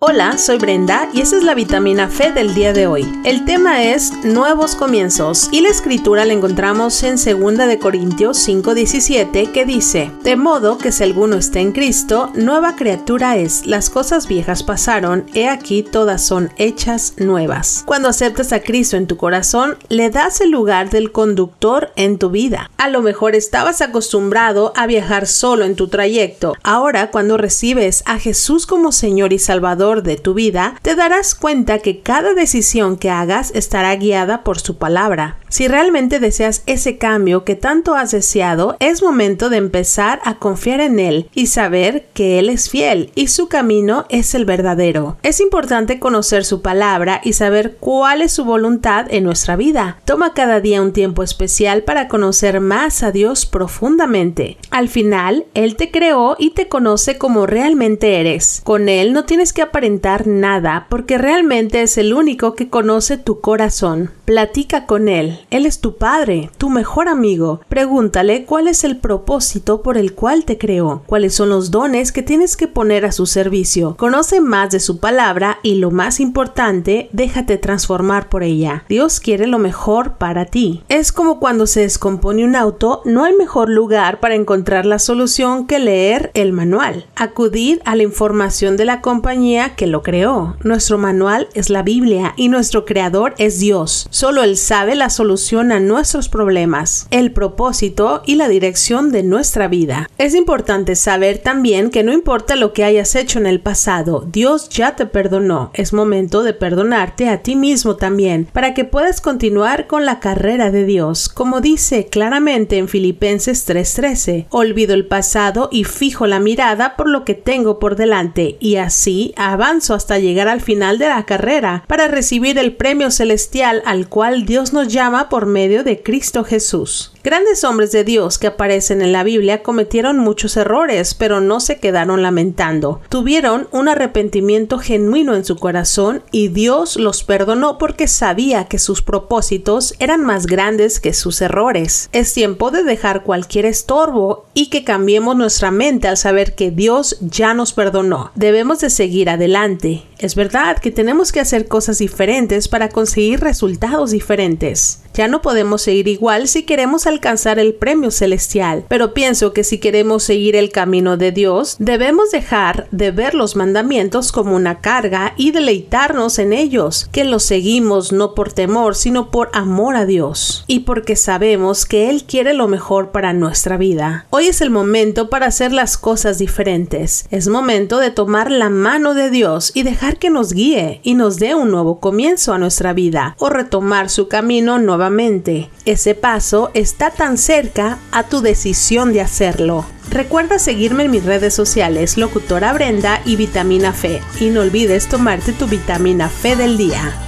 Hola, soy Brenda y esta es la vitamina Fe del día de hoy. El tema es nuevos comienzos y la escritura la encontramos en 2 de Corintios 5:17 que dice: "De modo que si alguno está en Cristo, nueva criatura es. Las cosas viejas pasaron, he aquí todas son hechas nuevas." Cuando aceptas a Cristo en tu corazón, le das el lugar del conductor en tu vida. A lo mejor estabas acostumbrado a viajar solo en tu trayecto. Ahora, cuando recibes a Jesús como Señor y Salvador de tu vida, te darás cuenta que cada decisión que hagas estará guiada por su palabra. Si realmente deseas ese cambio que tanto has deseado, es momento de empezar a confiar en Él y saber que Él es fiel y su camino es el verdadero. Es importante conocer su palabra y saber cuál es su voluntad en nuestra vida. Toma cada día un tiempo especial para conocer más a Dios profundamente. Al final, Él te creó y te conoce como realmente eres. Con Él no tienes que nada porque realmente es el único que conoce tu corazón. Platica con Él él. es tu Padre, tu mejor amigo. Pregúntale cuál es el propósito por el cual te creó, cuáles son los dones que tienes que poner a su servicio. Conoce más de su palabra y lo más importante, déjate transformar por ella. Dios quiere lo mejor para ti. Es como cuando se descompone un auto, no hay mejor lugar para encontrar la solución que leer el manual. Acudir a la información de la compañía que lo creó. Nuestro manual es la Biblia y nuestro creador es Dios. Solo Él sabe la solución a nuestros problemas, el propósito y la dirección de nuestra vida. Es importante saber también que no importa lo que hayas hecho en el pasado, Dios ya te perdonó. Es momento de perdonarte a ti mismo también, para que puedas continuar con la carrera de Dios, como dice claramente en Filipenses 3:13. Olvido el pasado y fijo la mirada por lo que tengo por delante, y así avanzo hasta llegar al final de la carrera, para recibir el premio celestial al cual Dios nos llama por medio de Cristo Jesús. Grandes hombres de Dios que aparecen en la Biblia cometieron muchos errores, pero no se quedaron lamentando. Tuvieron un arrepentimiento genuino en su corazón y Dios los perdonó porque sabía que sus propósitos eran más grandes que sus errores. Es tiempo de dejar cualquier estorbo y que cambiemos nuestra mente al saber que Dios ya nos perdonó. Debemos de seguir adelante adelante. Es verdad que tenemos que hacer cosas diferentes para conseguir resultados diferentes. Ya no podemos seguir igual si queremos alcanzar el premio celestial, pero pienso que si queremos seguir el camino de Dios, debemos dejar de ver los mandamientos como una carga y deleitarnos en ellos, que los seguimos no por temor, sino por amor a Dios y porque sabemos que Él quiere lo mejor para nuestra vida. Hoy es el momento para hacer las cosas diferentes. Es momento de tomar la mano de Dios y que nos guíe y nos dé un nuevo comienzo a nuestra vida o retomar su camino nuevamente ese paso está tan cerca a tu decisión de hacerlo. Recuerda seguirme en mis redes sociales, Locutora Brenda y Vitamina Fe. Y no olvides tomarte tu vitamina Fe del día.